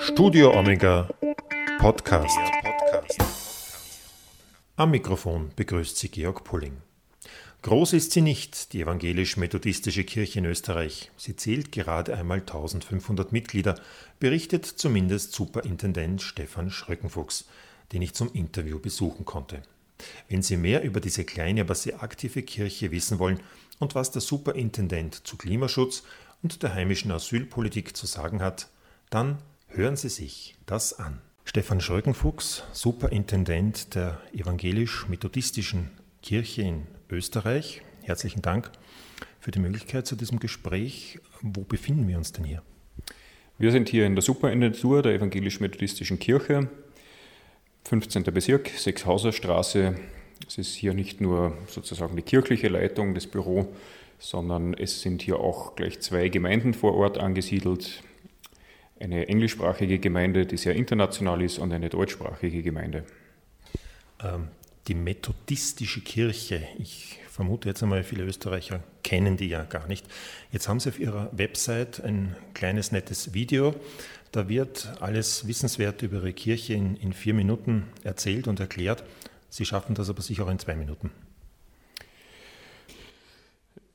Studio Omega Podcast. Am Mikrofon begrüßt sie Georg Pulling. Groß ist sie nicht, die evangelisch-methodistische Kirche in Österreich. Sie zählt gerade einmal 1500 Mitglieder, berichtet zumindest Superintendent Stefan Schröckenfuchs, den ich zum Interview besuchen konnte. Wenn Sie mehr über diese kleine, aber sehr aktive Kirche wissen wollen und was der Superintendent zu Klimaschutz und der heimischen Asylpolitik zu sagen hat, dann hören Sie sich das an. Stefan Schröckenfuchs, Superintendent der evangelisch-methodistischen Kirche in Österreich. Herzlichen Dank für die Möglichkeit zu diesem Gespräch. Wo befinden wir uns denn hier? Wir sind hier in der Superintentur der evangelisch-methodistischen Kirche, 15. Bezirk, Sechshauserstraße. Es ist hier nicht nur sozusagen die kirchliche Leitung, das Büro, sondern es sind hier auch gleich zwei Gemeinden vor Ort angesiedelt. Eine englischsprachige Gemeinde, die sehr international ist, und eine deutschsprachige Gemeinde. Ähm, die methodistische Kirche, ich vermute jetzt einmal, viele Österreicher kennen die ja gar nicht. Jetzt haben Sie auf Ihrer Website ein kleines nettes Video. Da wird alles Wissenswerte über Ihre Kirche in, in vier Minuten erzählt und erklärt. Sie schaffen das aber sicher auch in zwei Minuten.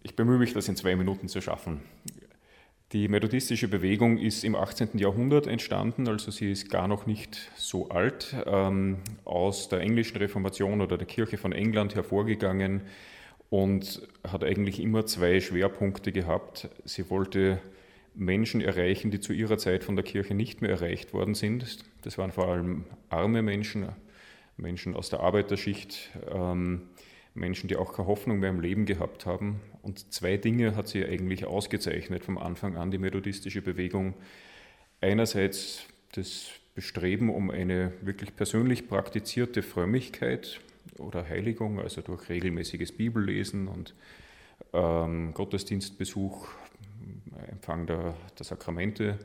Ich bemühe mich, das in zwei Minuten zu schaffen. Die methodistische Bewegung ist im 18. Jahrhundert entstanden, also sie ist gar noch nicht so alt, ähm, aus der englischen Reformation oder der Kirche von England hervorgegangen und hat eigentlich immer zwei Schwerpunkte gehabt. Sie wollte Menschen erreichen, die zu ihrer Zeit von der Kirche nicht mehr erreicht worden sind. Das waren vor allem arme Menschen, Menschen aus der Arbeiterschicht, ähm, Menschen, die auch keine Hoffnung mehr im Leben gehabt haben. Und zwei Dinge hat sie eigentlich ausgezeichnet vom Anfang an, die methodistische Bewegung. Einerseits das Bestreben um eine wirklich persönlich praktizierte Frömmigkeit oder Heiligung, also durch regelmäßiges Bibellesen und ähm, Gottesdienstbesuch, Empfang der, der Sakramente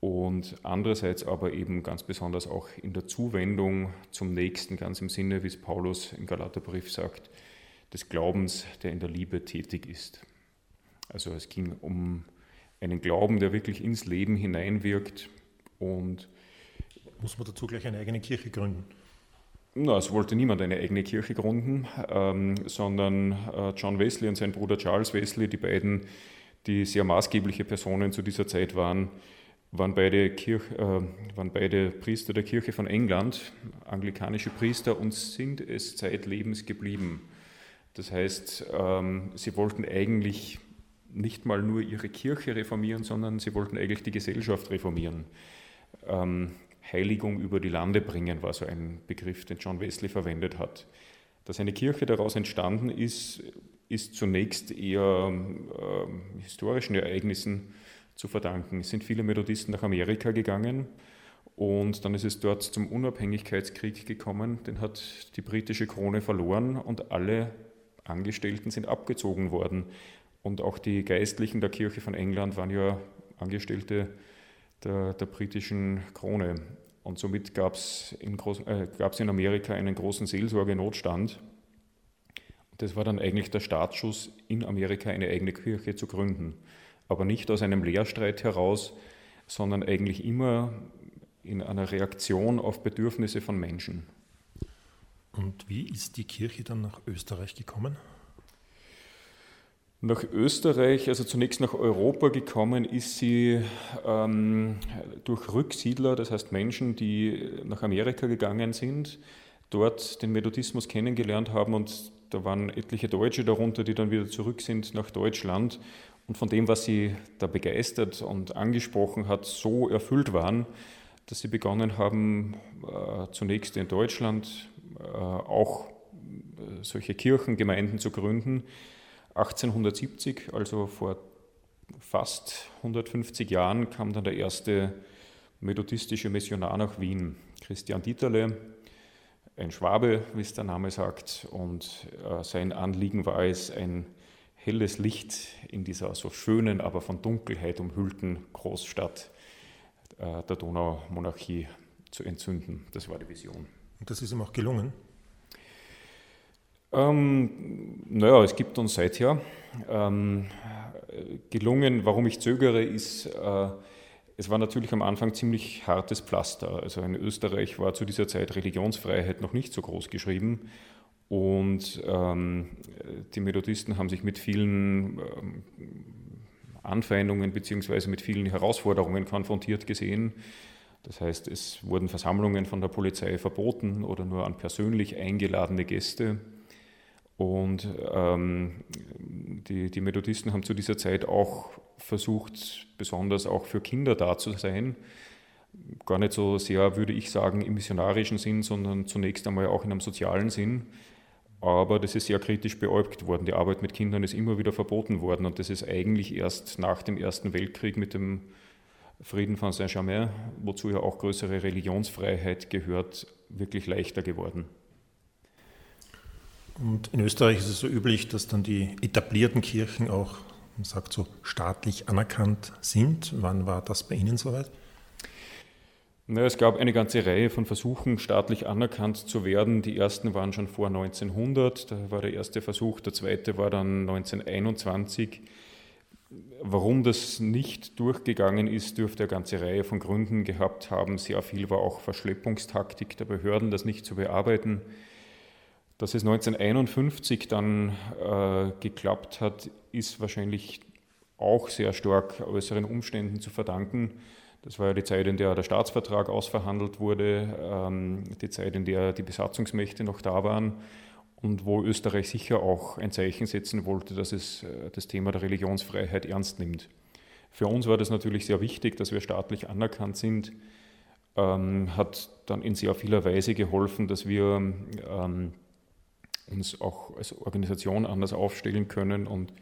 und andererseits aber eben ganz besonders auch in der Zuwendung zum Nächsten, ganz im Sinne, wie es Paulus im Galaterbrief sagt, des Glaubens, der in der Liebe tätig ist. Also es ging um einen Glauben, der wirklich ins Leben hineinwirkt und muss man dazu gleich eine eigene Kirche gründen? Na, es wollte niemand eine eigene Kirche gründen, ähm, sondern äh, John Wesley und sein Bruder Charles Wesley, die beiden, die sehr maßgebliche Personen zu dieser Zeit waren, waren beide, Kirch, äh, waren beide Priester der Kirche von England, anglikanische Priester, und sind es zeitlebens geblieben. Das heißt, ähm, sie wollten eigentlich nicht mal nur ihre Kirche reformieren, sondern sie wollten eigentlich die Gesellschaft reformieren. Ähm, Heiligung über die Lande bringen war so ein Begriff, den John Wesley verwendet hat. Dass eine Kirche daraus entstanden ist, ist zunächst eher äh, historischen Ereignissen zu verdanken. Es sind viele Methodisten nach Amerika gegangen und dann ist es dort zum Unabhängigkeitskrieg gekommen. Den hat die britische Krone verloren und alle Angestellten sind abgezogen worden. Und auch die Geistlichen der Kirche von England waren ja Angestellte der, der britischen Krone. Und somit gab es in, äh, in Amerika einen großen Seelsorgenotstand. Das war dann eigentlich der Startschuss, in Amerika eine eigene Kirche zu gründen aber nicht aus einem Lehrstreit heraus, sondern eigentlich immer in einer Reaktion auf Bedürfnisse von Menschen. Und wie ist die Kirche dann nach Österreich gekommen? Nach Österreich, also zunächst nach Europa gekommen, ist sie ähm, durch Rücksiedler, das heißt Menschen, die nach Amerika gegangen sind, dort den Methodismus kennengelernt haben und da waren etliche Deutsche darunter, die dann wieder zurück sind nach Deutschland und von dem, was sie da begeistert und angesprochen hat, so erfüllt waren, dass sie begonnen haben, äh, zunächst in Deutschland äh, auch äh, solche Kirchengemeinden zu gründen. 1870, also vor fast 150 Jahren, kam dann der erste methodistische Missionar nach Wien, Christian Dieterle, ein Schwabe, wie es der Name sagt, und sein Anliegen war es, ein helles Licht in dieser so schönen, aber von Dunkelheit umhüllten Großstadt äh, der Donaumonarchie zu entzünden. Das war die Vision. Und das ist ihm auch gelungen? Ähm, naja, es gibt uns seither. Ähm, gelungen, warum ich zögere, ist, äh, es war natürlich am Anfang ziemlich hartes Pflaster. Also in Österreich war zu dieser Zeit Religionsfreiheit noch nicht so groß geschrieben. Und ähm, die Methodisten haben sich mit vielen ähm, Anfeindungen bzw. mit vielen Herausforderungen konfrontiert gesehen. Das heißt, es wurden Versammlungen von der Polizei verboten oder nur an persönlich eingeladene Gäste. Und ähm, die, die Methodisten haben zu dieser Zeit auch versucht, besonders auch für Kinder da zu sein. Gar nicht so sehr, würde ich sagen, im missionarischen Sinn, sondern zunächst einmal auch in einem sozialen Sinn. Aber das ist sehr kritisch beäugt worden. Die Arbeit mit Kindern ist immer wieder verboten worden und das ist eigentlich erst nach dem Ersten Weltkrieg mit dem Frieden von Saint-Germain, wozu ja auch größere Religionsfreiheit gehört, wirklich leichter geworden. Und in Österreich ist es so üblich, dass dann die etablierten Kirchen auch, man sagt so, staatlich anerkannt sind. Wann war das bei Ihnen soweit? Na, es gab eine ganze Reihe von Versuchen, staatlich anerkannt zu werden. Die ersten waren schon vor 1900, da war der erste Versuch, der zweite war dann 1921. Warum das nicht durchgegangen ist, dürfte eine ganze Reihe von Gründen gehabt haben. Sehr viel war auch Verschleppungstaktik der Behörden, das nicht zu bearbeiten. Dass es 1951 dann äh, geklappt hat, ist wahrscheinlich auch sehr stark äußeren Umständen zu verdanken. Das war ja die Zeit, in der der Staatsvertrag ausverhandelt wurde, ähm, die Zeit, in der die Besatzungsmächte noch da waren und wo Österreich sicher auch ein Zeichen setzen wollte, dass es äh, das Thema der Religionsfreiheit ernst nimmt. Für uns war das natürlich sehr wichtig, dass wir staatlich anerkannt sind, ähm, hat dann in sehr vieler Weise geholfen, dass wir ähm, uns auch als Organisation anders aufstellen können und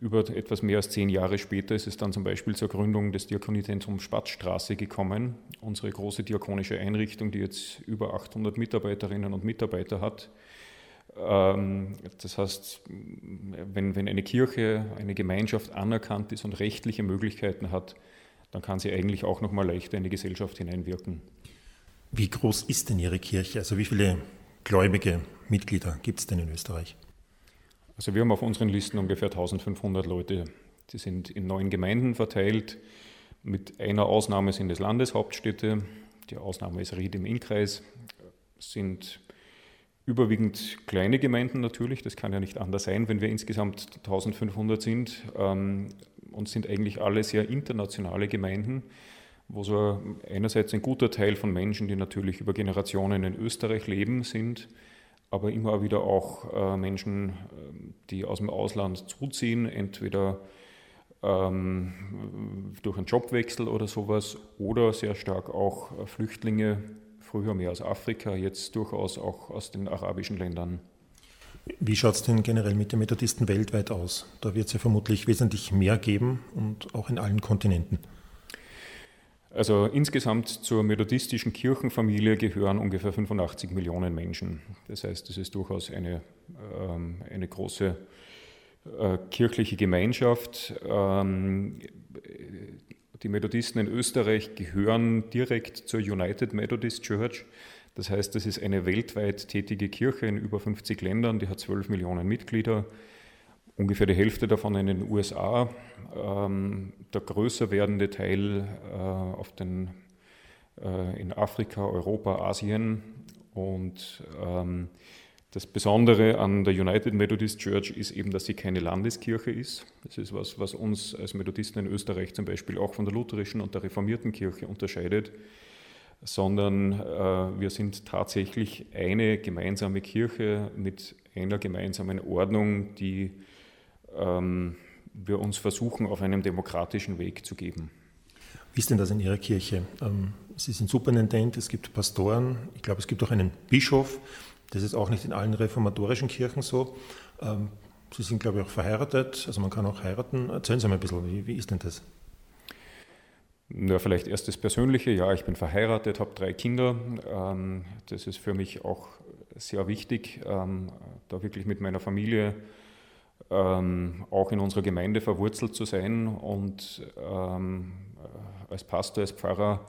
über etwas mehr als zehn Jahre später ist es dann zum Beispiel zur Gründung des Diakoniezentrums Spatzstraße gekommen, unsere große diakonische Einrichtung, die jetzt über 800 Mitarbeiterinnen und Mitarbeiter hat. Ähm, das heißt, wenn, wenn eine Kirche, eine Gemeinschaft anerkannt ist und rechtliche Möglichkeiten hat, dann kann sie eigentlich auch noch mal leichter in die Gesellschaft hineinwirken. Wie groß ist denn Ihre Kirche? Also wie viele gläubige Mitglieder gibt es denn in Österreich? Also wir haben auf unseren Listen ungefähr 1500 Leute. Die sind in neun Gemeinden verteilt. Mit einer Ausnahme sind es Landeshauptstädte. Die Ausnahme ist Ried im Innkreis. Sind überwiegend kleine Gemeinden natürlich. Das kann ja nicht anders sein, wenn wir insgesamt 1500 sind. Ähm, und sind eigentlich alle sehr internationale Gemeinden wo so einerseits ein guter Teil von Menschen, die natürlich über Generationen in Österreich leben, sind, aber immer wieder auch äh, Menschen, ähm, die aus dem Ausland zuziehen, entweder ähm, durch einen Jobwechsel oder sowas oder sehr stark auch äh, Flüchtlinge, früher mehr aus Afrika, jetzt durchaus auch aus den arabischen Ländern. Wie schaut es denn generell mit den Methodisten weltweit aus? Da wird es ja vermutlich wesentlich mehr geben und auch in allen Kontinenten. Also insgesamt zur methodistischen Kirchenfamilie gehören ungefähr 85 Millionen Menschen. Das heißt, es ist durchaus eine, ähm, eine große äh, kirchliche Gemeinschaft. Ähm, die Methodisten in Österreich gehören direkt zur United Methodist Church. Das heißt, das ist eine weltweit tätige Kirche in über 50 Ländern, die hat 12 Millionen Mitglieder ungefähr die Hälfte davon in den USA, ähm, der größer werdende Teil äh, auf den, äh, in Afrika, Europa, Asien. Und ähm, das Besondere an der United Methodist Church ist eben, dass sie keine Landeskirche ist. Das ist was, was uns als Methodisten in Österreich zum Beispiel auch von der lutherischen und der reformierten Kirche unterscheidet, sondern äh, wir sind tatsächlich eine gemeinsame Kirche mit einer gemeinsamen Ordnung, die ähm, wir uns versuchen, auf einem demokratischen Weg zu geben. Wie ist denn das in Ihrer Kirche? Ähm, Sie sind Superintendent, es gibt Pastoren, ich glaube, es gibt auch einen Bischof. Das ist auch nicht in allen reformatorischen Kirchen so. Ähm, Sie sind, glaube ich, auch verheiratet, also man kann auch heiraten. Erzählen Sie mal ein bisschen, wie, wie ist denn das? Ja, vielleicht erst das Persönliche. Ja, ich bin verheiratet, habe drei Kinder. Ähm, das ist für mich auch sehr wichtig, da wirklich mit meiner Familie ähm, auch in unserer Gemeinde verwurzelt zu sein. Und ähm, als Pastor, als Pfarrer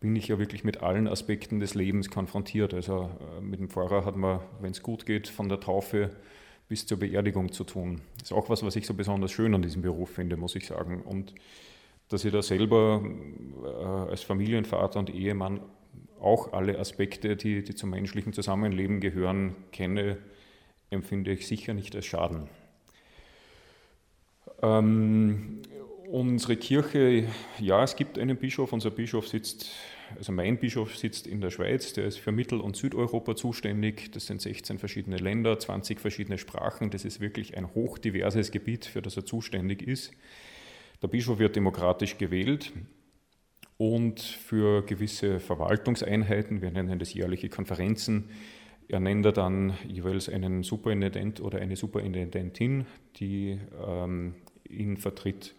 bin ich ja wirklich mit allen Aspekten des Lebens konfrontiert. Also äh, mit dem Pfarrer hat man, wenn es gut geht, von der Taufe bis zur Beerdigung zu tun. Das ist auch was, was ich so besonders schön an diesem Beruf finde, muss ich sagen. Und dass ich da selber äh, als Familienvater und Ehemann auch alle Aspekte, die, die zum menschlichen Zusammenleben gehören, kenne, empfinde ich sicher nicht als Schaden. Ähm, unsere Kirche, ja, es gibt einen Bischof, unser Bischof sitzt, also mein Bischof sitzt in der Schweiz, der ist für Mittel- und Südeuropa zuständig. Das sind 16 verschiedene Länder, 20 verschiedene Sprachen. Das ist wirklich ein hochdiverses Gebiet, für das er zuständig ist. Der Bischof wird demokratisch gewählt und für gewisse Verwaltungseinheiten, wir nennen das jährliche Konferenzen, ernennt er dann jeweils einen Superintendent oder eine Superintendentin, die ähm, ihn vertritt.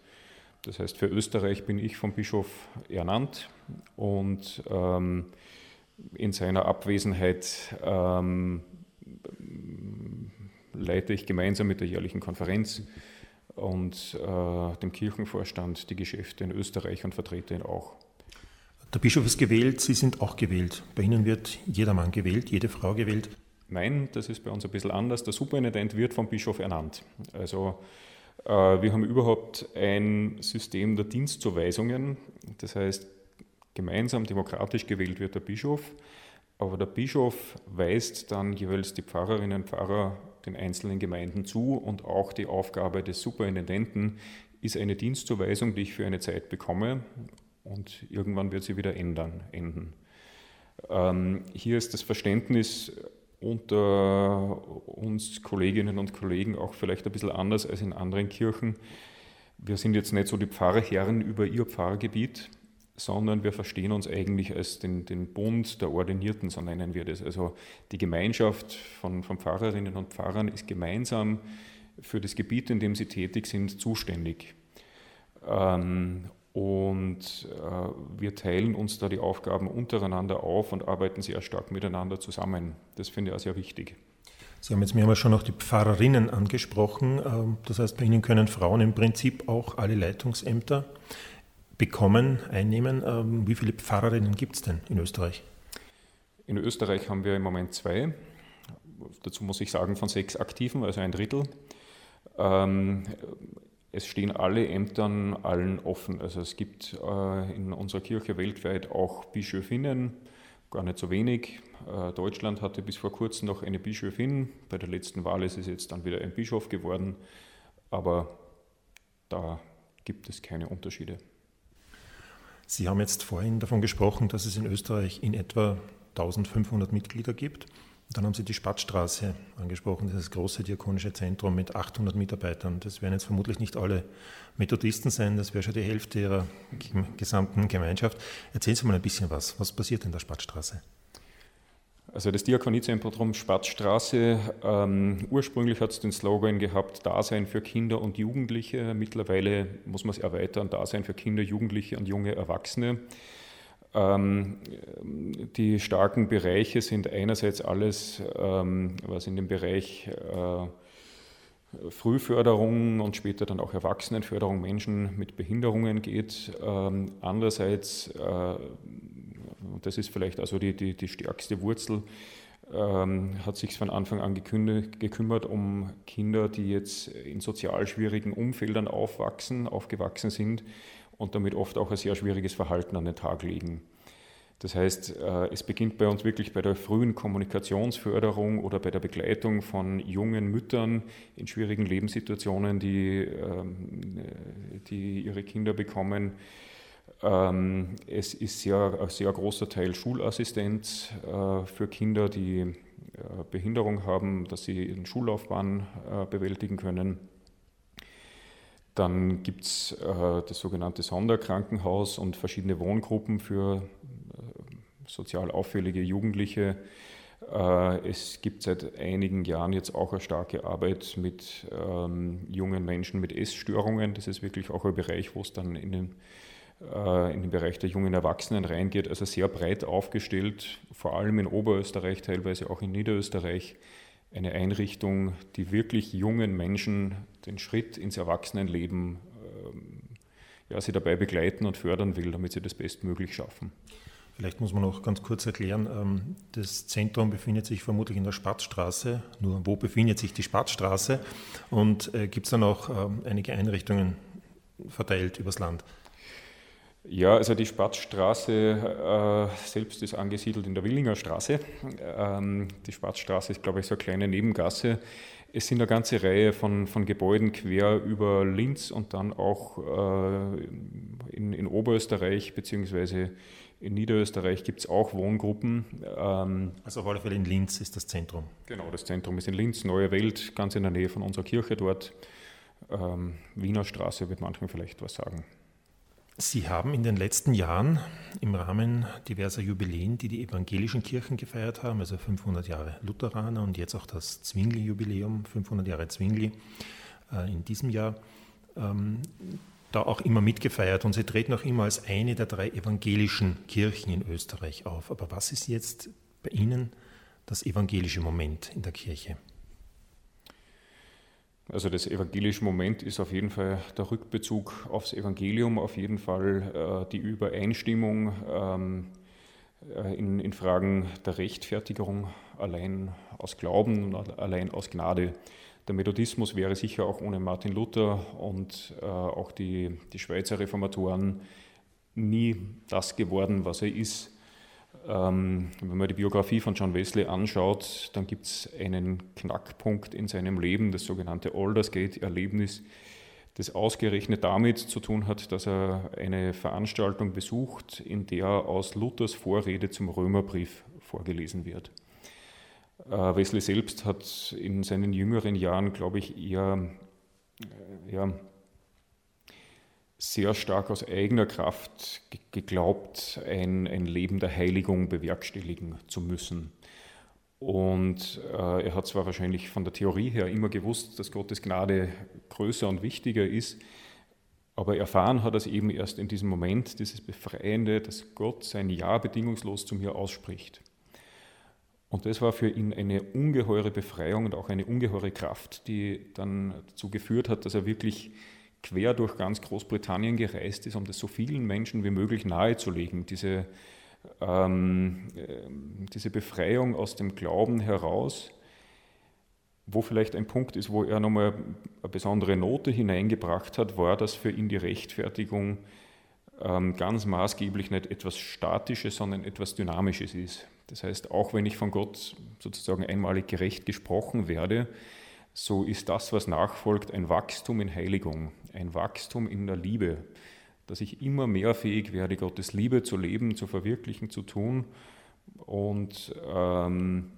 Das heißt, für Österreich bin ich vom Bischof ernannt und ähm, in seiner Abwesenheit ähm, leite ich gemeinsam mit der jährlichen Konferenz und äh, dem Kirchenvorstand die Geschäfte in Österreich und vertrete ihn auch. Der Bischof ist gewählt, Sie sind auch gewählt. Bei Ihnen wird jeder Mann gewählt, jede Frau gewählt. Nein, das ist bei uns ein bisschen anders. Der Superintendent wird vom Bischof ernannt. Also wir haben überhaupt ein System der Dienstzuweisungen. Das heißt, gemeinsam demokratisch gewählt wird der Bischof, aber der Bischof weist dann jeweils die Pfarrerinnen und Pfarrer den einzelnen Gemeinden zu und auch die Aufgabe des Superintendenten ist eine Dienstzuweisung, die ich für eine Zeit bekomme und irgendwann wird sie wieder ändern, enden. Ähm, hier ist das Verständnis unter uns Kolleginnen und Kollegen auch vielleicht ein bisschen anders als in anderen Kirchen. Wir sind jetzt nicht so die Pfarrherren über ihr Pfarrgebiet, sondern wir verstehen uns eigentlich als den, den Bund der Ordinierten, so nennen wir das. Also die Gemeinschaft von, von Pfarrerinnen und Pfarrern ist gemeinsam für das Gebiet, in dem sie tätig sind, zuständig. Ähm, und äh, wir teilen uns da die Aufgaben untereinander auf und arbeiten sehr stark miteinander zusammen. Das finde ich auch sehr wichtig. Sie haben jetzt mehrmals schon noch die Pfarrerinnen angesprochen. Ähm, das heißt, bei Ihnen können Frauen im Prinzip auch alle Leitungsämter bekommen, einnehmen. Ähm, wie viele Pfarrerinnen gibt es denn in Österreich? In Österreich haben wir im Moment zwei. Dazu muss ich sagen, von sechs Aktiven, also ein Drittel. Es stehen alle Ämtern allen offen. Also es gibt äh, in unserer Kirche weltweit auch Bischöfinnen, gar nicht so wenig. Äh, Deutschland hatte bis vor kurzem noch eine Bischöfin. Bei der letzten Wahl ist es jetzt dann wieder ein Bischof geworden. Aber da gibt es keine Unterschiede. Sie haben jetzt vorhin davon gesprochen, dass es in Österreich in etwa 1500 Mitglieder gibt. Dann haben Sie die Spatzstraße angesprochen, dieses große diakonische Zentrum mit 800 Mitarbeitern. Das werden jetzt vermutlich nicht alle Methodisten sein, das wäre schon die Hälfte Ihrer gesamten Gemeinschaft. Erzählen Sie mal ein bisschen was. Was passiert in der Spatzstraße? Also das Diakoniezentrum Spatzstraße, ähm, ursprünglich hat es den Slogan gehabt, Dasein für Kinder und Jugendliche. Mittlerweile muss man es erweitern, Dasein für Kinder, Jugendliche und junge Erwachsene. Ähm, die starken Bereiche sind einerseits alles, ähm, was in dem Bereich äh, Frühförderung und später dann auch Erwachsenenförderung Menschen mit Behinderungen geht. Ähm, andererseits, äh, das ist vielleicht also die, die, die stärkste Wurzel, hat sich von Anfang an gekümmert um Kinder, die jetzt in sozial schwierigen Umfeldern aufwachsen, aufgewachsen sind und damit oft auch ein sehr schwieriges Verhalten an den Tag legen. Das heißt, äh, es beginnt bei uns wirklich bei der frühen Kommunikationsförderung oder bei der Begleitung von jungen Müttern in schwierigen Lebenssituationen, die, ähm, die ihre Kinder bekommen. Ähm, es ist sehr, ein sehr großer Teil Schulassistenz äh, für Kinder, die äh, Behinderung haben, dass sie ihren Schullaufbahn bewältigen können. Dann gibt es äh, das sogenannte Sonderkrankenhaus und verschiedene Wohngruppen für äh, sozial auffällige Jugendliche. Äh, es gibt seit einigen Jahren jetzt auch eine starke Arbeit mit ähm, jungen Menschen mit Essstörungen. Das ist wirklich auch ein Bereich, wo es dann in den, äh, in den Bereich der jungen Erwachsenen reingeht. Also sehr breit aufgestellt, vor allem in Oberösterreich, teilweise auch in Niederösterreich eine Einrichtung, die wirklich jungen Menschen den Schritt ins Erwachsenenleben ähm, ja, sie dabei begleiten und fördern will, damit sie das bestmöglich schaffen. Vielleicht muss man noch ganz kurz erklären, ähm, das Zentrum befindet sich vermutlich in der Spatzstraße. Nur wo befindet sich die Spatzstraße? Und äh, gibt es dann auch ähm, einige Einrichtungen verteilt übers Land? Ja, also die Spatzstraße äh, selbst ist angesiedelt in der Willinger Straße. Ähm, die Spatzstraße ist, glaube ich, so eine kleine Nebengasse. Es sind eine ganze Reihe von, von Gebäuden quer über Linz und dann auch äh, in, in, Oberösterreich bzw. in Niederösterreich gibt es auch Wohngruppen. Ähm, also auf alle Fälle in Linz ist das Zentrum. Genau, das Zentrum ist in Linz, Neue Welt, ganz in der Nähe von unserer Kirche dort. Ähm, Wiener Straße wird manchen vielleicht was sagen. Sie haben in den letzten Jahren im Rahmen diverser Jubiläen, die die evangelischen Kirchen gefeiert haben, also 500 Jahre Lutheraner und jetzt auch das Zwingli-Jubiläum, 500 Jahre Zwingli äh, in diesem Jahr, ähm, da auch immer mitgefeiert und Sie treten auch immer als eine der drei evangelischen Kirchen in Österreich auf. Aber was ist jetzt bei Ihnen das evangelische Moment in der Kirche? Also das evangelische Moment ist auf jeden Fall der Rückbezug aufs Evangelium, auf jeden Fall äh, die Übereinstimmung ähm, äh, in, in, Fragen der Rechtfertigung allein aus Glauben und allein aus Gnade. Der Methodismus wäre sicher auch ohne Martin Luther und äh, auch die, die Schweizer Reformatoren nie das geworden, was er ist. Ähm, wenn man die Biografie von John Wesley anschaut, dann gibt es einen Knackpunkt in seinem Leben, das sogenannte Aldersgate-Erlebnis, das ausgerechnet damit zu tun hat, dass er eine Veranstaltung besucht, in der aus Luthers Vorrede zum Römerbrief vorgelesen wird. Äh, Wesley selbst hat in seinen jüngeren Jahren, glaube ich, eher äh, ja, sehr stark aus eigener Kraft geglaubt, ein, ein Leben der Heiligung bewerkstelligen zu müssen. Und äh, er hat zwar wahrscheinlich von der Theorie her immer gewusst, dass Gottes Gnade größer und wichtiger ist, aber erfahren hat er es eben erst in diesem Moment, dieses Befreiende, dass Gott sein Ja bedingungslos zu mir ausspricht. Und das war für ihn eine ungeheure Befreiung und auch eine ungeheure Kraft, die dann dazu geführt hat, dass er wirklich quer durch ganz Großbritannien gereist ist, um das so vielen Menschen wie möglich nahezulegen, diese, ähm, äh, diese Befreiung aus dem Glauben heraus, wo vielleicht ein Punkt ist, wo er nochmal eine besondere Note hineingebracht hat, war, dass für ihn die Rechtfertigung ähm, ganz maßgeblich nicht etwas Statisches, sondern etwas Dynamisches ist. Das heißt, auch wenn ich von Gott sozusagen einmalig gerecht gesprochen werde, so ist das, was nachfolgt, ein Wachstum in Heiligung, ein Wachstum in der Liebe, dass ich immer mehr fähig werde, Gottes Liebe zu leben, zu verwirklichen, zu tun. Und ähm,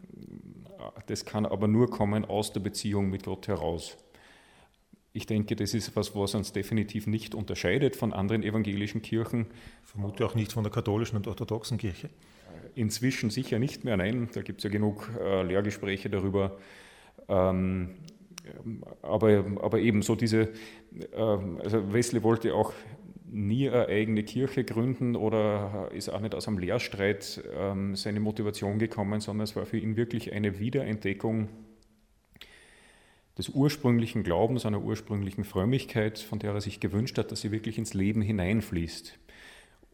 das kann aber nur kommen aus der Beziehung mit Gott heraus. Ich denke, das ist etwas, was uns definitiv nicht unterscheidet von anderen evangelischen Kirchen. Vermute auch nicht von der katholischen und orthodoxen Kirche. Inzwischen sicher nicht mehr, nein. Da gibt es ja genug äh, Lehrgespräche darüber. Ähm, aber, aber eben so diese, ähm, also Wesley wollte auch nie eine eigene Kirche gründen oder ist auch nicht aus einem Lehrstreit ähm, seine Motivation gekommen, sondern es war für ihn wirklich eine Wiederentdeckung des ursprünglichen Glaubens, einer ursprünglichen Frömmigkeit, von der er sich gewünscht hat, dass sie wirklich ins Leben hineinfließt.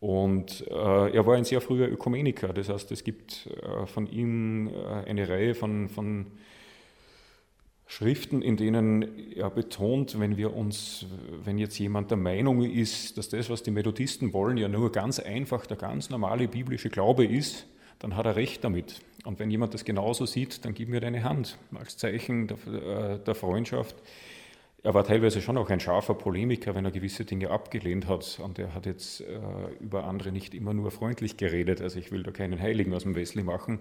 Und äh, er war ein sehr früher Ökumeniker, das heißt, es gibt äh, von ihm äh, eine Reihe von, von Schriften, in denen er betont, wenn wir uns, wenn jetzt jemand der Meinung ist, dass das, was die Methodisten wollen, ja nur ganz einfach der ganz normale biblische Glaube ist, dann hat er recht damit. Und wenn jemand das genauso sieht, dann gib mir deine Hand als Zeichen der, äh, der Freundschaft. Er war teilweise schon auch ein scharfer Polemiker, wenn er gewisse Dinge abgelehnt hat. Und er hat jetzt äh, über andere nicht immer nur freundlich geredet. Also ich will da keinen Heiligen aus dem Wesley machen.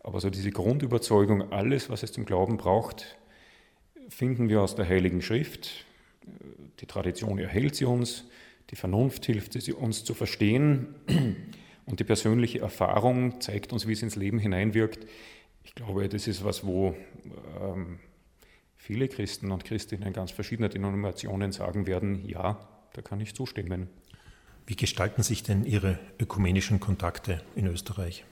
Aber so diese Grundüberzeugung, alles, was es zum Glauben braucht, finden wir aus der Heiligen Schrift. Die Tradition erhält sie uns, die Vernunft hilft sie uns zu verstehen und die persönliche Erfahrung zeigt uns, wie es ins Leben hineinwirkt. Ich glaube, das ist was, wo ähm, viele Christen und Christinnen ganz verschiedener Denominationen sagen werden, ja, da kann ich zustimmen. Wie gestalten sich denn Ihre ökumenischen Kontakte in Österreich?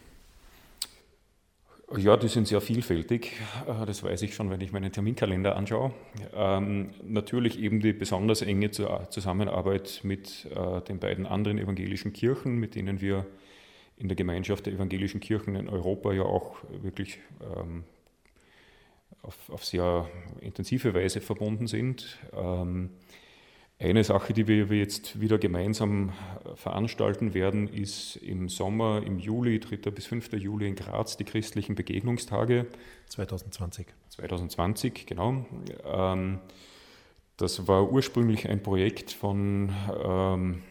Ja, die sind sehr vielfältig. Äh, das weiß ich schon, wenn ich meinen Terminkalender anschaue. Ähm, natürlich eben die besonders enge Zusammenarbeit mit äh, den beiden anderen evangelischen Kirchen, mit denen wir in der Gemeinschaft der evangelischen Kirchen in Europa ja auch wirklich ähm, auf, auf, sehr intensive Weise verbunden sind. Ähm, eine Sache, die wir jetzt wieder gemeinsam äh, veranstalten werden, ist im Sommer, im Juli, 3. bis 5. Juli in Graz, die christlichen Begegnungstage. 2020. 2020, genau. Ähm, das war ursprünglich ein Projekt von ähm,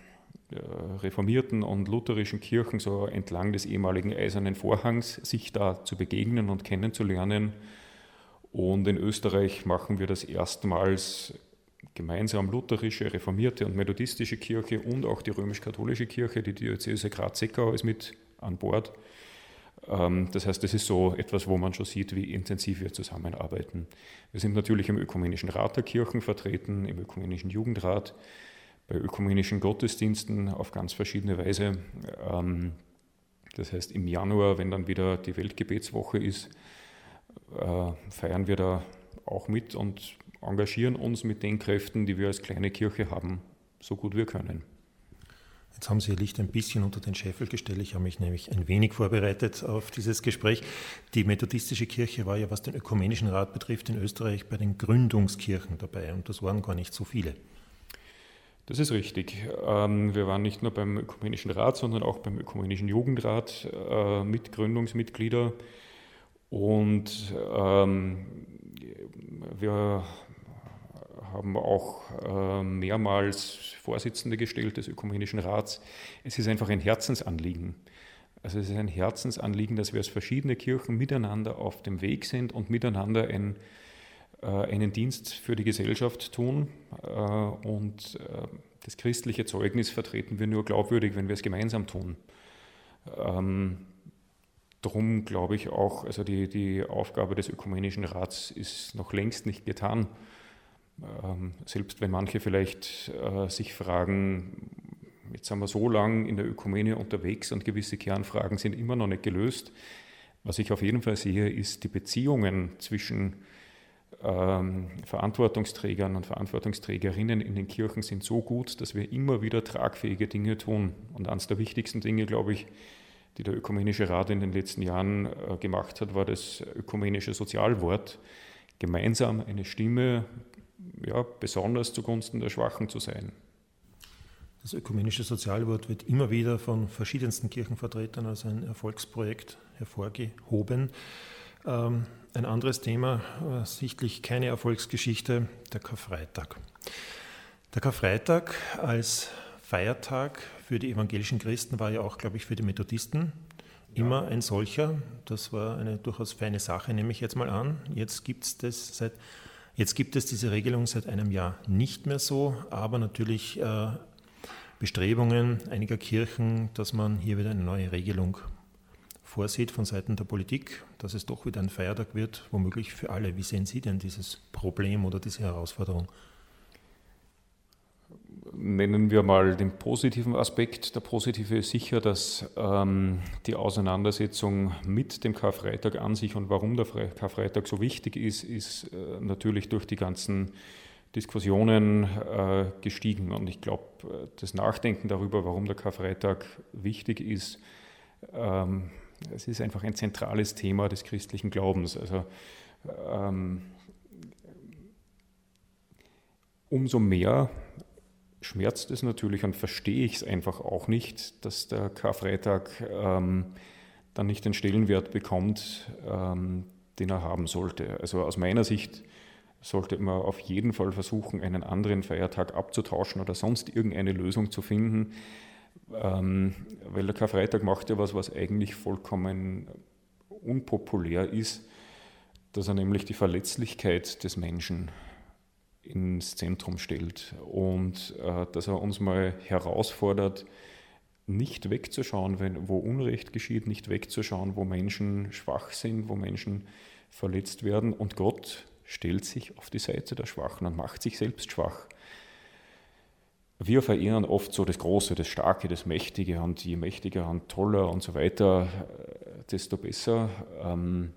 reformierten und lutherischen Kirchen, so entlang des ehemaligen Eisernen Vorhangs, sich da zu begegnen und kennenzulernen. Und in Österreich machen wir das erstmals gemeinsam lutherische, reformierte und methodistische Kirche und auch die römisch-katholische Kirche, die Diözese Graz-Seckau ist mit an Bord. Ähm, das heißt, das ist so etwas, wo man schon sieht, wie intensiv wir zusammenarbeiten. Wir sind natürlich im Ökumenischen Rat der Kirchen vertreten, im Ökumenischen Jugendrat, bei ökumenischen Gottesdiensten auf ganz verschiedene Weise. Ähm, das heißt, im Januar, wenn dann wieder die Weltgebetswoche ist, äh, feiern wir da auch mit und engagieren uns mit den Kräften, die wir als kleine Kirche haben, so gut wir können. Jetzt haben Sie Ihr Licht ein bisschen unter den Scheffel gestellt. Ich habe mich nämlich ein wenig vorbereitet auf dieses Gespräch. Die methodistische Kirche war ja, was den Ökumenischen Rat betrifft, in Österreich bei den Gründungskirchen dabei und das waren gar nicht so viele. Das ist richtig. Ähm, wir waren nicht nur beim Ökumenischen Rat, sondern auch beim Ökumenischen Jugendrat äh, mit Gründungsmitglieder. Und ähm, wir haben auch äh, mehrmals Vorsitzende gestellt des Ökumenischen Rats. Es ist einfach ein Herzensanliegen. Also es ist ein Herzensanliegen, dass wir als verschiedene Kirchen miteinander auf dem Weg sind und miteinander ein, äh, einen Dienst für die Gesellschaft tun. Äh, und äh, das christliche Zeugnis vertreten wir nur glaubwürdig, wenn wir es gemeinsam tun. Ähm, Darum glaube ich auch, also die, die Aufgabe des Ökumenischen Rats ist noch längst nicht getan. Ähm, selbst wenn manche vielleicht äh, sich fragen, jetzt sind wir so lang in der Ökumene unterwegs und gewisse Kernfragen sind immer noch nicht gelöst. Was ich auf jeden Fall sehe, ist die Beziehungen zwischen ähm, Verantwortungsträgern und Verantwortungsträgerinnen in den Kirchen sind so gut, dass wir immer wieder tragfähige Dinge tun. Und eines der wichtigsten Dinge, glaube ich, die der Ökumenische Rat in den letzten Jahren äh, gemacht hat, war das ökumenische Sozialwort, gemeinsam eine Stimme ja, besonders zugunsten der Schwachen zu sein. Das ökumenische Sozialwort wird immer wieder von verschiedensten Kirchenvertretern als ein Erfolgsprojekt hervorgehoben. Ähm, ein anderes Thema, äh, sichtlich keine Erfolgsgeschichte, der Karfreitag. Der Karfreitag als Feiertag für die evangelischen Christen war ja auch, glaube ich, für die Methodisten immer ein solcher. Das war eine durchaus feine Sache, nehme ich jetzt mal an. Jetzt gibt es das seit Jetzt gibt es diese Regelung seit einem Jahr nicht mehr so, aber natürlich äh, Bestrebungen einiger Kirchen, dass man hier wieder eine neue Regelung vorsieht von Seiten der Politik, dass es doch wieder ein Feiertag wird, womöglich für alle. Wie sehen Sie denn dieses Problem oder diese Herausforderung? Nennen wir mal den positiven Aspekt. Der positive ist sicher, dass ähm, die Auseinandersetzung mit dem Karfreitag an sich und warum der Karfreitag so wichtig ist, ist äh, natürlich durch die ganzen Diskussionen äh, gestiegen. Und ich glaube, äh, das Nachdenken darüber, warum der Karfreitag wichtig ist, ähm, es ist einfach ein zentrales Thema des christlichen Glaubens. Also ähm, umso mehr schmerzt es natürlich und verstehe ich es einfach auch nicht, dass der Karfreitag ähm, dann nicht den Stellenwert bekommt, ähm, den er haben sollte. Also aus meiner Sicht sollte man auf jeden Fall versuchen, einen anderen Feiertag abzutauschen oder sonst irgendeine Lösung zu finden, ähm, weil der Karfreitag macht ja was, was eigentlich vollkommen unpopulär ist, dass er nämlich die Verletzlichkeit des Menschen ins Zentrum stellt und äh, dass er uns mal herausfordert, nicht wegzuschauen, wenn, wo Unrecht geschieht, nicht wegzuschauen, wo Menschen schwach sind, wo Menschen verletzt werden. Und Gott stellt sich auf die Seite der Schwachen und macht sich selbst schwach. Wir verehren oft so das Große, das Starke, das Mächtige und je mächtiger und toller und so weiter, äh, desto besser. Ähm,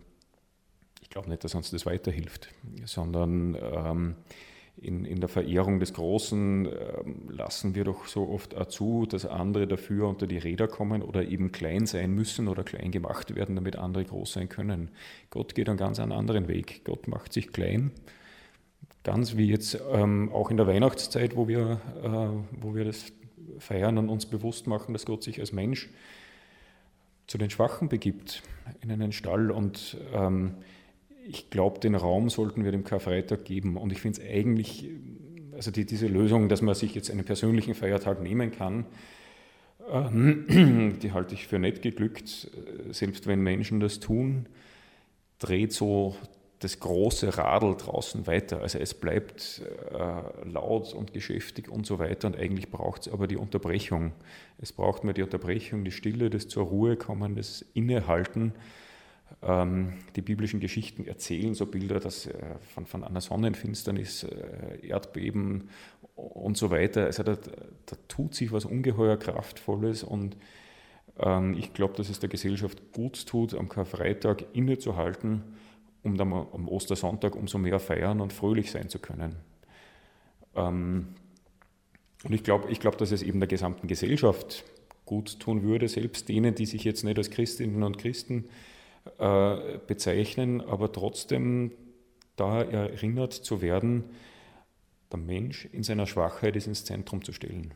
ich glaube nicht, dass uns das weiterhilft, sondern ähm, in, in der Verehrung des Großen ähm, lassen wir doch so oft zu, dass andere dafür unter die Räder kommen oder eben klein sein müssen oder klein gemacht werden, damit andere groß sein können. Gott geht einen ganz anderen Weg. Gott macht sich klein, ganz wie jetzt ähm, auch in der Weihnachtszeit, wo wir, äh, wo wir das feiern und uns bewusst machen, dass Gott sich als Mensch zu den Schwachen begibt in einen Stall und ähm, ich glaube, den Raum sollten wir dem Karfreitag geben. Und ich finde es eigentlich, also die, diese Lösung, dass man sich jetzt einen persönlichen Feiertag nehmen kann, ähm, die halte ich für nett geglückt. Selbst wenn Menschen das tun, dreht so das große Radl draußen weiter. Also es bleibt äh, laut und geschäftig und so weiter. Und eigentlich braucht es aber die Unterbrechung. Es braucht mehr die Unterbrechung, die Stille, das zur Ruhe kommen, das Innehalten die biblischen Geschichten erzählen so Bilder dass, äh, von, von einer Sonnenfinsternis, äh, Erdbeben und so weiter. Also da, da tut sich was ungeheuer Kraftvolles und ähm, ich glaube, dass es der Gesellschaft gut tut, am Karfreitag innezuhalten, um dann am Ostersonntag umso mehr feiern und fröhlich sein zu können. Ähm, und ich glaube, ich glaub, dass es eben der gesamten Gesellschaft gut tun würde, selbst denen, die sich jetzt nicht als Christinnen und Christen äh, bezeichnen, aber trotzdem da erinnert zu werden, der Mensch in seiner Schwachheit ist ins Zentrum zu stellen.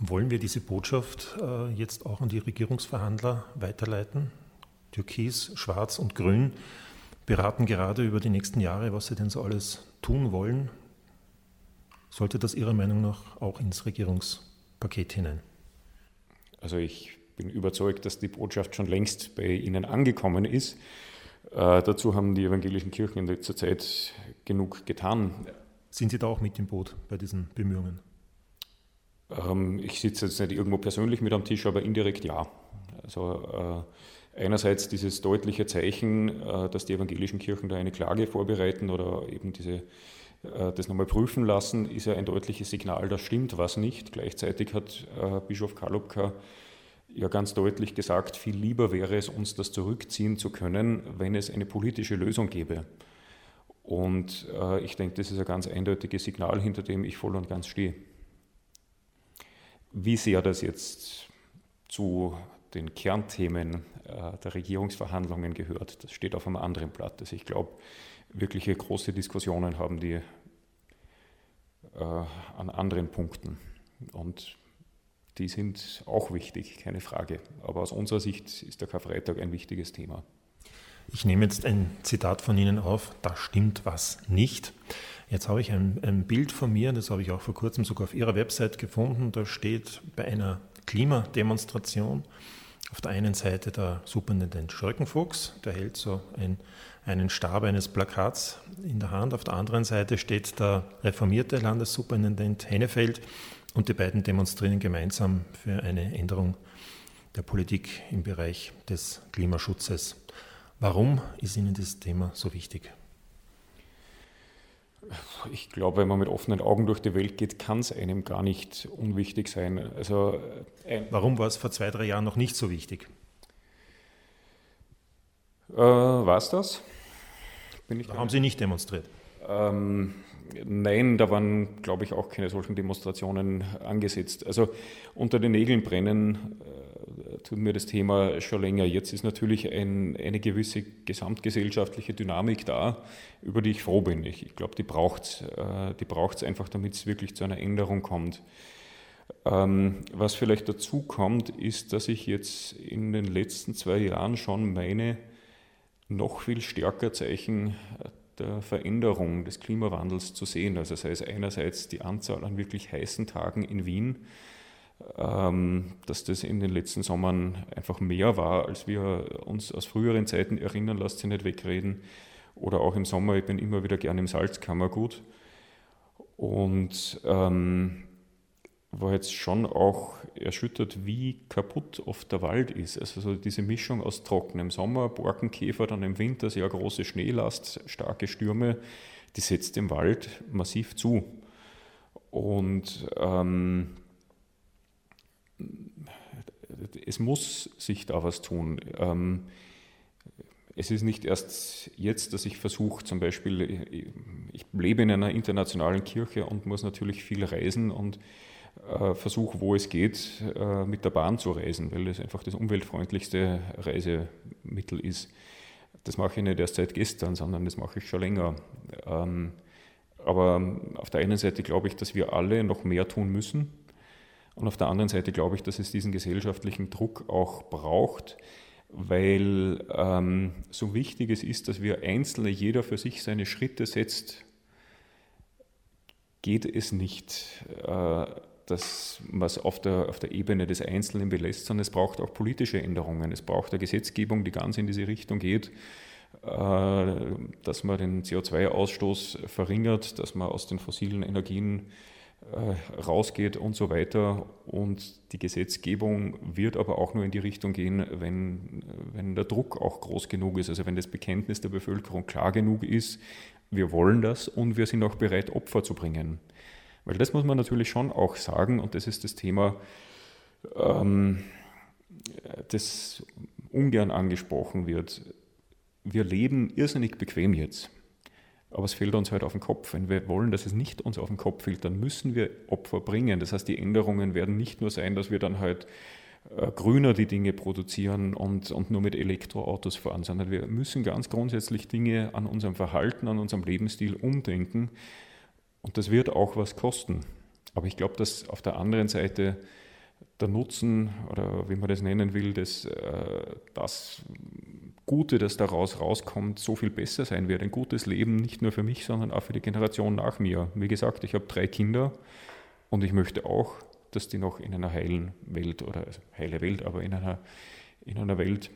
Wollen wir diese Botschaft äh, jetzt auch an die Regierungsverhandler weiterleiten? Türkis, Schwarz und Grün beraten gerade über die nächsten Jahre, was sie denn so alles tun wollen. Sollte das Ihrer Meinung nach auch ins Regierungspaket hinein? Also ich bin überzeugt, dass die Botschaft schon längst bei Ihnen angekommen ist. Äh, dazu haben die evangelischen Kirchen in letzter Zeit genug getan. Sind Sie da auch mit im Boot bei diesen Bemühungen? Ähm, ich sitze jetzt nicht irgendwo persönlich mit am Tisch, aber indirekt ja. Also äh, einerseits dieses deutliche Zeichen, äh, dass die evangelischen Kirchen da eine Klage vorbereiten oder eben diese äh, das nochmal prüfen lassen, ist ja ein deutliches Signal, da stimmt was nicht. Gleichzeitig hat äh, Bischof Kalubka ja ganz deutlich gesagt, viel lieber wäre es uns, das zurückziehen zu können, wenn es eine politische Lösung gäbe. Und äh, ich denke, das ist ein ganz eindeutiges Signal, hinter dem ich voll und ganz stehe. Wie sehr das jetzt zu den Kernthemen äh, der Regierungsverhandlungen gehört, das steht auf einem anderen Blatt. Also ich glaube, wirkliche große Diskussionen haben die äh, an anderen Punkten. Und die sind auch wichtig, keine Frage. Aber aus unserer Sicht ist der Karfreitag ein wichtiges Thema. Ich nehme jetzt ein Zitat von Ihnen auf, da stimmt was nicht. Jetzt habe ich ein, ein, Bild von mir, das habe ich auch vor kurzem sogar auf Ihrer Website gefunden. Da steht bei einer Klimademonstration auf der einen Seite der Superintendent Schröckenfuchs, der hält so ein, einen Stab eines Plakats in der Hand. Auf der anderen Seite steht der reformierte Landessuperintendent Hennefeld und die beiden demonstrieren gemeinsam für eine Änderung der Politik im Bereich des Klimaschutzes. Warum ist Ihnen das Thema so wichtig? Ich glaube, wenn man mit offenen Augen durch die Welt geht, kann es einem gar nicht unwichtig sein. Also, äh, Warum war es vor zwei, drei Jahren noch nicht so wichtig? Äh, war es das? da haben Sie nicht demonstriert. Ähm, Nein, da waren, glaube ich, auch keine solchen Demonstrationen angesetzt. Also unter den Nägeln brennen äh, tut mir das Thema schon länger. Jetzt ist natürlich ein, eine gewisse gesamtgesellschaftliche Dynamik da, über die ich froh bin. Ich, ich glaube, die braucht es äh, einfach, damit es wirklich zu einer Änderung kommt. Ähm, was vielleicht dazu kommt, ist, dass ich jetzt in den letzten zwei Jahren schon meine noch viel stärker Zeichen der Veränderung des Klimawandels zu sehen. Also sei es einerseits die Anzahl an wirklich heißen Tagen in Wien, ähm, dass das in den letzten Sommern einfach mehr war, als wir uns aus früheren Zeiten erinnern, lasst sie nicht wegreden. Oder auch im Sommer, ich bin immer wieder gerne im Salzkammergut. Und ähm, war jetzt schon auch erschüttert, wie kaputt oft der Wald ist. Also so diese Mischung aus trockenem Sommer, Borkenkäfer, dann im Winter sehr große Schneelast, starke Stürme, die setzt dem Wald massiv zu. Und ähm, es muss sich da was tun. Ähm, es ist nicht erst jetzt, dass ich versuche, zum Beispiel, ich lebe in einer internationalen Kirche und muss natürlich viel reisen und versuche, wo es geht, äh, mit der Bahn zu reisen, weil das einfach das umweltfreundlichste Reisemittel ist. Das mache ich nicht erst seit gestern, sondern das mache ich schon länger. Ähm, aber auf der einen Seite glaube ich, dass wir alle noch mehr tun müssen. Und auf der anderen Seite glaube ich, dass es diesen gesellschaftlichen Druck auch braucht, weil ähm, so wichtig es ist, dass wir Einzelne, jeder für sich seine Schritte setzt, geht es nicht, äh, dass man es auf der, auf der Ebene des Einzelnen belässt, sondern es braucht auch politische Änderungen. Es braucht eine Gesetzgebung, die ganz in diese Richtung geht, äh, dass man den CO2-Ausstoß verringert, dass man aus den fossilen Energien äh, rausgeht und so weiter. Und die Gesetzgebung wird aber auch nur in die Richtung gehen, wenn, wenn der Druck auch groß genug ist, also wenn das Bekenntnis der Bevölkerung klar genug ist, wir wollen das und wir sind auch bereit, Opfer zu bringen. Weil das muss man natürlich schon auch sagen, und das ist das Thema, ähm, das ungern angesprochen wird. Wir leben irrsinnig bequem jetzt. Aber es fällt uns halt auf den Kopf. Wenn wir wollen, dass es nicht uns auf den Kopf fällt, dann müssen wir Opfer bringen. Das heißt, die Änderungen werden nicht nur sein, dass wir dann halt äh, grüner die Dinge produzieren und, und nur mit Elektroautos fahren, sondern wir müssen ganz grundsätzlich Dinge an unserem Verhalten, an unserem Lebensstil umdenken. Und das wird auch was kosten. Aber ich glaube, dass auf der anderen Seite der Nutzen oder wie man das nennen will, das, äh, das Gute, das daraus rauskommt, so viel besser sein wird. Ein gutes Leben nicht nur für mich, sondern auch für die Generation nach mir. Wie gesagt, ich habe drei Kinder und ich möchte auch, dass die noch in einer heilen Welt oder also heile Welt, aber in einer, in einer Welt,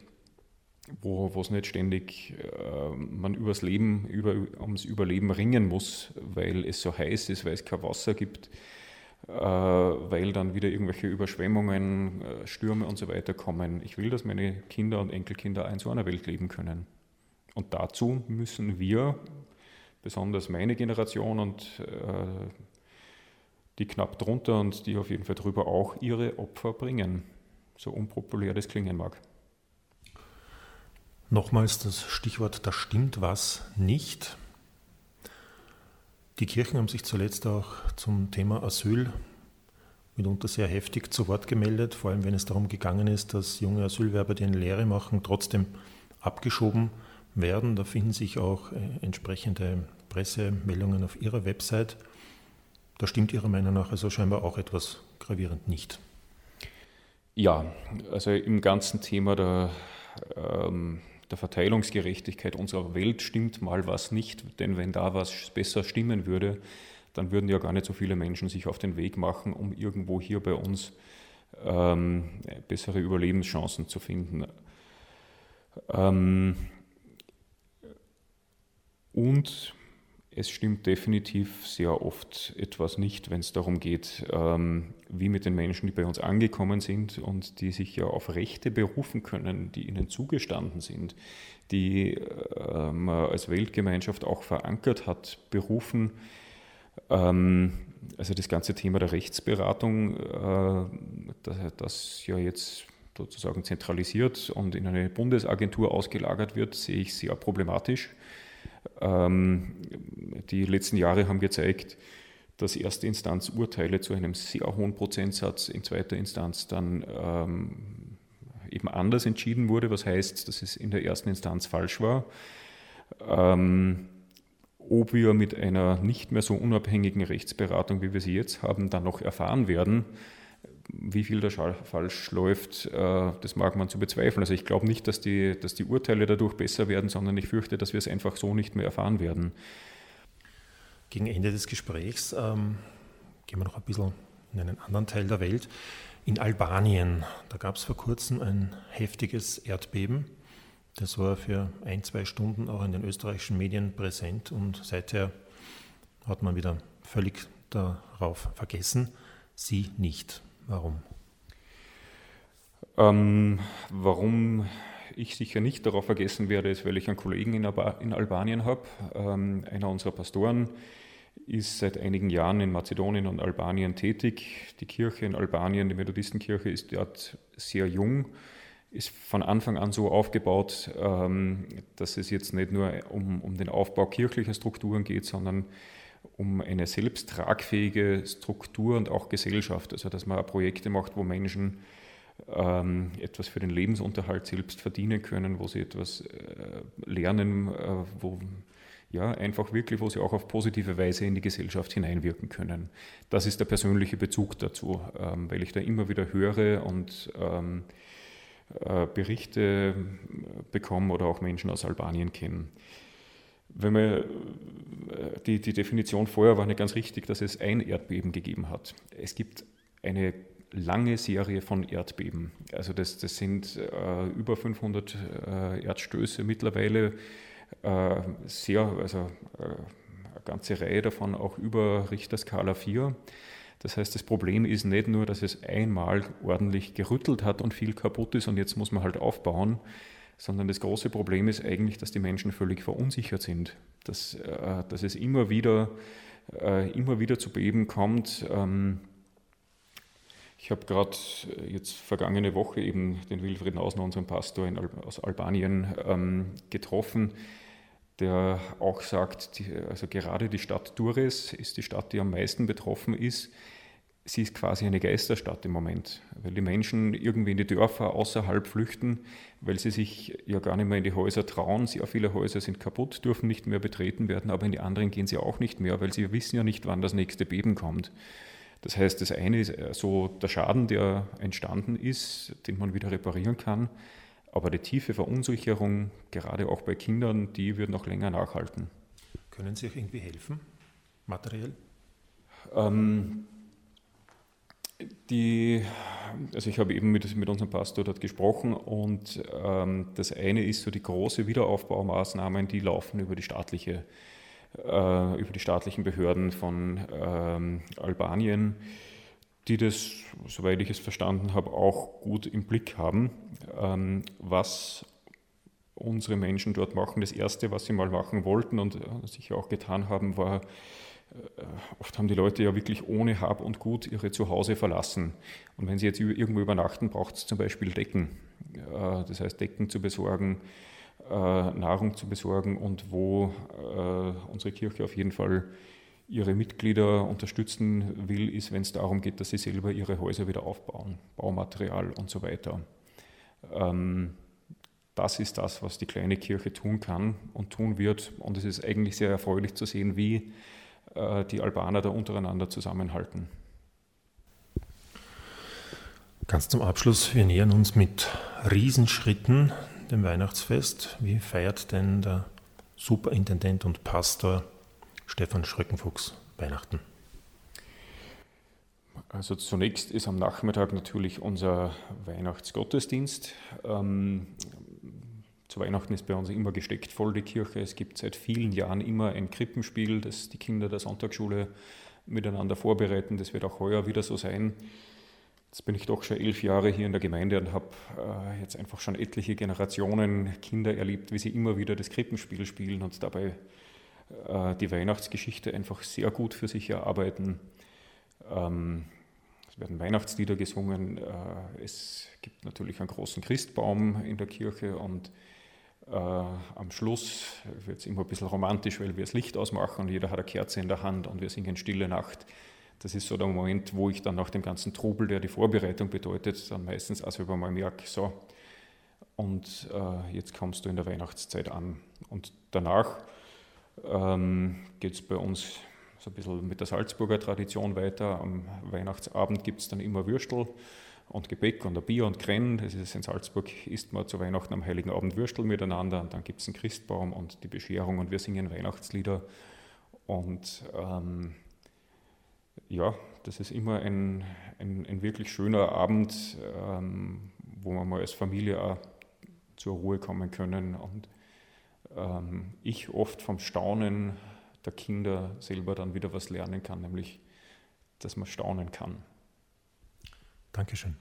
wo, es nicht ständig äh, man übers Leben, über, ums Überleben ringen muss, weil es so heiß ist, weil es kein Wasser gibt, äh, weil dann wieder irgendwelche Überschwemmungen, äh, Stürme und so weiter kommen. Ich will, dass meine Kinder und Enkelkinder in so einer Welt leben können. Und dazu müssen wir, besonders meine Generation und äh, die knapp drunter und die auf jeden Fall drüber auch ihre Opfer bringen, so unpopulär das klingen mag. Nochmals das Stichwort, da stimmt was nicht. Die Kirchen haben sich zuletzt auch zum Thema Asyl mitunter sehr heftig zu Wort gemeldet, vor allem wenn es darum gegangen ist, dass junge Asylwerber, die eine Lehre machen, trotzdem abgeschoben werden. Da finden sich auch äh, entsprechende Pressemeldungen auf ihrer Website. Da stimmt Ihrer Meinung nach also scheinbar auch etwas gravierend nicht. Ja, also im ganzen Thema der ähm, der Verteilungsgerechtigkeit unserer Welt stimmt mal was nicht, denn wenn da was besser stimmen würde, dann würden ja gar nicht so viele Menschen sich auf den Weg machen, um irgendwo hier bei uns ähm, bessere Überlebenschancen zu finden. Ähm, und es stimmt definitiv sehr oft etwas nicht, wenn es darum geht, ähm, wie mit den Menschen, die bei uns angekommen sind und die sich ja auf Rechte berufen können, die ihnen zugestanden sind, die ähm, als Weltgemeinschaft auch verankert hat, berufen. Ähm, also das ganze Thema der Rechtsberatung, äh, das ja jetzt sozusagen zentralisiert und in eine Bundesagentur ausgelagert wird, sehe ich sehr problematisch. Ähm, die letzten Jahre haben gezeigt, dass erste Instanz Urteile zu einem sehr hohen Prozentsatz in zweiter Instanz dann ähm, eben anders entschieden wurde, was heißt, dass es in der ersten Instanz falsch war. Ähm, ob wir mit einer nicht mehr so unabhängigen Rechtsberatung, wie wir sie jetzt haben, dann noch erfahren werden, wie viel da falsch läuft, äh, das mag man zu bezweifeln. Also ich glaube nicht, dass die, dass die Urteile dadurch besser werden, sondern ich fürchte, dass wir es einfach so nicht mehr erfahren werden. Gegen Ende des Gesprächs ähm, gehen wir noch ein bisschen in einen anderen Teil der Welt. In Albanien, da gab es vor kurzem ein heftiges Erdbeben. Das war für ein, zwei Stunden auch in den österreichischen Medien präsent und seither hat man wieder völlig darauf vergessen. Sie nicht. Warum? Ähm, warum ich sicher nicht darauf vergessen werde, ist, weil ich einen Kollegen in, in Albanien habe. Ähm, einer unserer Pastoren ist seit einigen Jahren in Mazedonien und Albanien tätig. Die Kirche in Albanien, die Methodistenkirche, ist dort sehr jung. ist von Anfang an so aufgebaut, ähm, dass es jetzt nicht nur um, um den Aufbau kirchlicher Strukturen geht, sondern um eine selbsttragfähige Struktur und auch Gesellschaft. Also dass man Projekte macht, wo Menschen ähm, etwas für den Lebensunterhalt selbst verdienen können, wo sie etwas äh, lernen, äh, wo ja, einfach wirklich, wo sie auch auf positive Weise in die Gesellschaft hineinwirken können. Das ist der persönliche Bezug dazu, ähm, weil ich da immer wieder höre und ähm, äh, Berichte bekomme oder auch Menschen aus Albanien kennen. Wenn man, äh, die, die Definition vorher war nicht ganz richtig, dass es ein Erdbeben gegeben hat. Es gibt eine lange Serie von Erdbeben. Also das, das sind äh, über 500 äh, Erdstöße mittlerweile, äh, sehr, also äh, eine ganze Reihe davon auch über Richterskala 4. Das heißt, das Problem ist nicht nur, dass es einmal ordentlich gerüttelt hat und viel kaputt ist und jetzt muss man halt aufbauen, sondern das große Problem ist eigentlich, dass die Menschen völlig verunsichert sind, dass, äh, dass es immer wieder, immer wieder zu Beben kommt. Ähm, ich habe gerade jetzt vergangene Woche eben den Wilfried Nausner, unseren Pastor in, aus Albanien, ähm, getroffen der auch sagt, die, also gerade die Stadt Dures ist die Stadt, die am meisten betroffen ist. Sie ist quasi eine Geisterstadt im Moment, weil die Menschen irgendwie in die Dörfer außerhalb flüchten, weil sie sich ja gar nicht mehr in die Häuser trauen. Sehr viele Häuser sind kaputt, dürfen nicht mehr betreten werden, aber in die anderen gehen sie auch nicht mehr, weil sie wissen ja nicht, wann das nächste Beben kommt. Das heißt, das eine ist so der Schaden, der entstanden ist, den man wieder reparieren kann. Aber die tiefe Verunsicherung, gerade auch bei Kindern, die wird noch länger nachhalten. Können Sie auch irgendwie helfen, materiell? Ähm, die, also ich habe eben mit, mit unserem Pastor dort gesprochen und ähm, das eine ist so die große Wiederaufbaumaßnahmen, die laufen über die staatliche, äh, über die staatlichen Behörden von ähm, Albanien die das, soweit ich es verstanden habe, auch gut im Blick haben, ähm, was unsere Menschen dort machen. Das Erste, was sie mal machen wollten und äh, sicher auch getan haben, war, oft haben die Leute ja wirklich ohne Hab und Gut ihre Zuhause verlassen. Und wenn sie jetzt irgendwo übernachten, braucht es zum Beispiel Decken. Äh, das heißt, Decken zu besorgen, Nahrung zu besorgen und wo unsere Kirche auf jeden Fall ihre Mitglieder unterstützen will, ist, wenn es darum geht, dass sie selber ihre Häuser wieder aufbauen, Baumaterial und so weiter. Ähm, das ist das, was die kleine Kirche tun kann und tun wird. Und es ist eigentlich sehr erfreulich zu sehen, wie äh, die Albaner da untereinander zusammenhalten. Ganz zum Abschluss, wir nähern uns mit Riesenschritten dem Weihnachtsfest. Wie feiert denn der Superintendent und Pastor Stefan Schröckenfuchs Weihnachten? Also zunächst ist am Nachmittag natürlich unser Weihnachtsgottesdienst. Ähm, zu Weihnachten ist bei uns immer gesteckt voll die Kirche. Es gibt seit vielen Jahren immer ein Krippenspiel, das die Kinder der Sonntagsschule miteinander vorbereiten. Das wird auch heuer wieder so sein. Jetzt bin ich doch schon elf Jahre hier in der Gemeinde und habe äh, jetzt einfach schon etliche Generationen Kinder erlebt, wie sie immer wieder das Krippenspiel spielen und dabei äh, die Weihnachtsgeschichte einfach sehr gut für sich erarbeiten. Ähm, es werden Weihnachtslieder gesungen. Äh, es gibt natürlich einen großen Christbaum in der Kirche und äh, am Schluss wird es immer ein bisschen romantisch, weil wir das Licht ausmachen und jeder hat eine Kerze in der Hand und wir singen Stille Nacht. Das ist so der Moment, wo ich dann nach dem ganzen Trubel, der die Vorbereitung bedeutet, dann meistens also über mal merke, so, und äh, jetzt kommst du in der Weihnachtszeit an. Und danach ähm, geht es bei uns so ein bisschen mit der Salzburger Tradition weiter. Am Weihnachtsabend gibt es dann immer Würstel und Gebäck und ein Bier und Krenn. Das ist in Salzburg isst man zu Weihnachten am Heiligen Abend Würstel miteinander und dann gibt es einen Christbaum und die Bescherung und wir singen Weihnachtslieder. Und ähm, ja, das ist immer ein, ein, ein wirklich schöner Abend, ähm, wo wir mal als Familie auch zur Ruhe kommen können und ähm, ich oft vom Staunen der Kinder selber dann wieder was lernen kann, nämlich dass man staunen kann. Dankeschön.